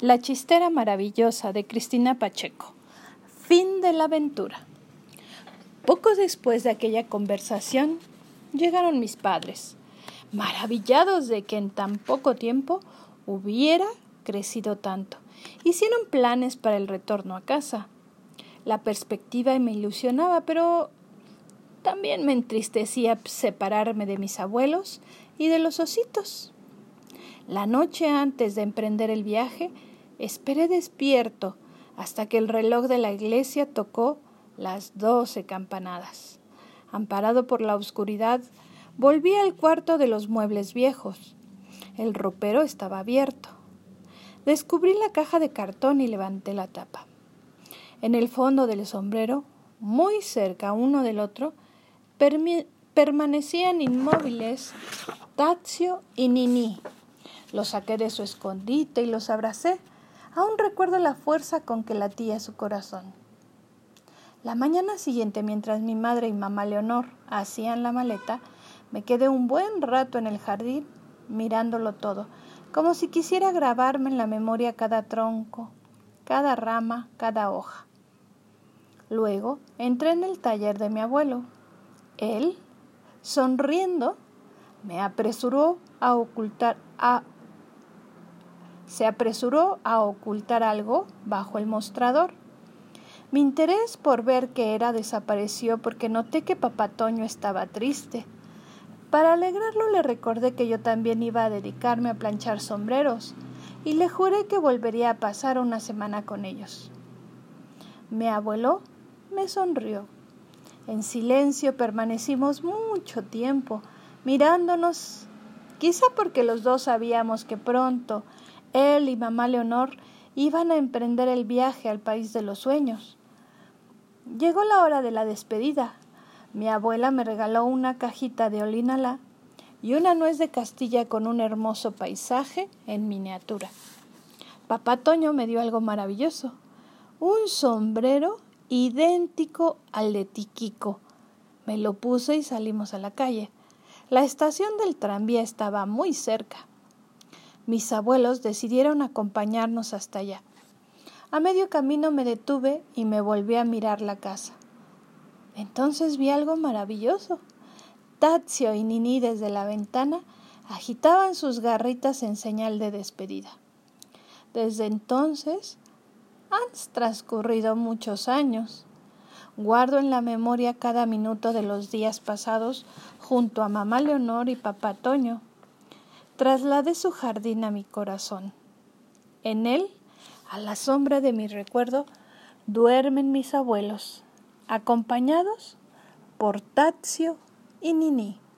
La chistera maravillosa de Cristina Pacheco. Fin de la aventura. Poco después de aquella conversación llegaron mis padres, maravillados de que en tan poco tiempo hubiera crecido tanto. Hicieron planes para el retorno a casa. La perspectiva me ilusionaba, pero también me entristecía separarme de mis abuelos y de los ositos. La noche antes de emprender el viaje, Esperé despierto hasta que el reloj de la iglesia tocó las doce campanadas. Amparado por la oscuridad, volví al cuarto de los muebles viejos. El ropero estaba abierto. Descubrí la caja de cartón y levanté la tapa. En el fondo del sombrero, muy cerca uno del otro, permanecían inmóviles Tazio y Nini. Los saqué de su escondite y los abracé Aún recuerdo la fuerza con que latía su corazón. La mañana siguiente, mientras mi madre y mamá Leonor hacían la maleta, me quedé un buen rato en el jardín mirándolo todo, como si quisiera grabarme en la memoria cada tronco, cada rama, cada hoja. Luego entré en el taller de mi abuelo. Él, sonriendo, me apresuró a ocultar a se apresuró a ocultar algo bajo el mostrador. Mi interés por ver qué era desapareció porque noté que papá Toño estaba triste. Para alegrarlo le recordé que yo también iba a dedicarme a planchar sombreros y le juré que volvería a pasar una semana con ellos. Mi abuelo me sonrió. En silencio permanecimos mucho tiempo, mirándonos, quizá porque los dos sabíamos que pronto él y mamá Leonor iban a emprender el viaje al país de los sueños. Llegó la hora de la despedida. Mi abuela me regaló una cajita de olinala y una nuez de Castilla con un hermoso paisaje en miniatura. Papá Toño me dio algo maravilloso, un sombrero idéntico al de Tiquico. Me lo puse y salimos a la calle. La estación del tranvía estaba muy cerca mis abuelos decidieron acompañarnos hasta allá. A medio camino me detuve y me volví a mirar la casa. Entonces vi algo maravilloso. Tazio y Nini desde la ventana agitaban sus garritas en señal de despedida. Desde entonces han transcurrido muchos años. Guardo en la memoria cada minuto de los días pasados junto a mamá Leonor y papá Toño, trasladé su jardín a mi corazón. En él, a la sombra de mi recuerdo, duermen mis abuelos, acompañados por Tazio y Nini.